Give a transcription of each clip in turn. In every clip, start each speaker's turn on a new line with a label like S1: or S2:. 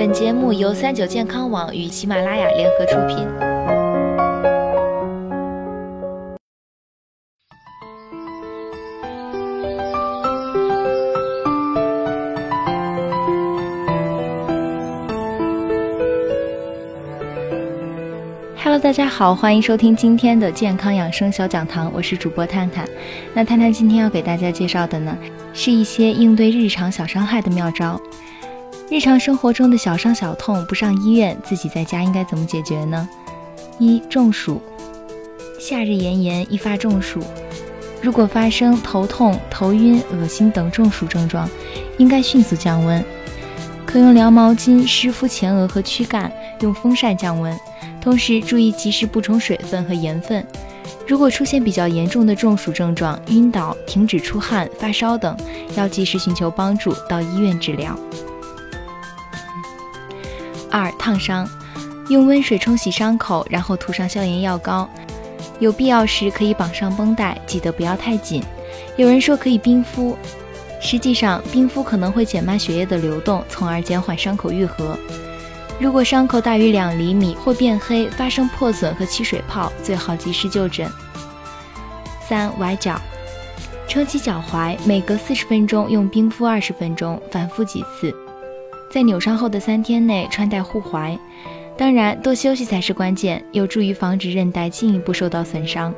S1: 本节目由三九健康网与喜马拉雅联合出品。Hello，大家好，欢迎收听今天的健康养生小讲堂，我是主播探探。那探探今天要给大家介绍的呢，是一些应对日常小伤害的妙招。日常生活中的小伤小痛不上医院，自己在家应该怎么解决呢？一中暑，夏日炎炎，易发中暑。如果发生头痛、头晕、恶心等中暑症状，应该迅速降温，可用凉毛巾湿敷前额和躯干，用风扇降温。同时注意及时补充水分和盐分。如果出现比较严重的中暑症状，晕倒、停止出汗、发烧等，要及时寻求帮助，到医院治疗。二、烫伤，用温水冲洗伤口，然后涂上消炎药膏。有必要时可以绑上绷带，记得不要太紧。有人说可以冰敷，实际上冰敷可能会减慢血液的流动，从而减缓伤口愈合。如果伤口大于两厘米或变黑、发生破损和起水泡，最好及时就诊。三、崴脚，撑起脚踝，每隔四十分钟用冰敷二十分钟，反复几次。在扭伤后的三天内穿戴护踝，当然多休息才是关键，有助于防止韧带进一步受到损伤。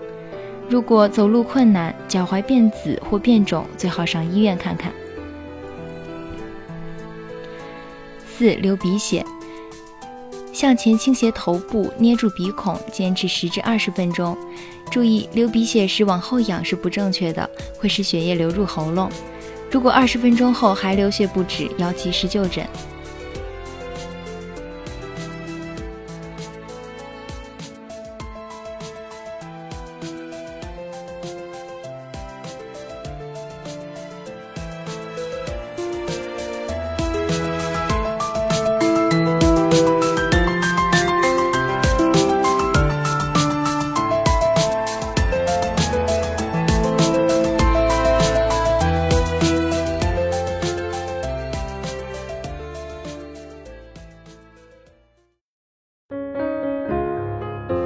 S1: 如果走路困难、脚踝变紫或变肿，最好上医院看看。四、流鼻血。向前倾斜头部，捏住鼻孔，坚持十至二十分钟。注意，流鼻血时往后仰是不正确的，会使血液流入喉咙。如果二十分钟后还流血不止，要及时就诊。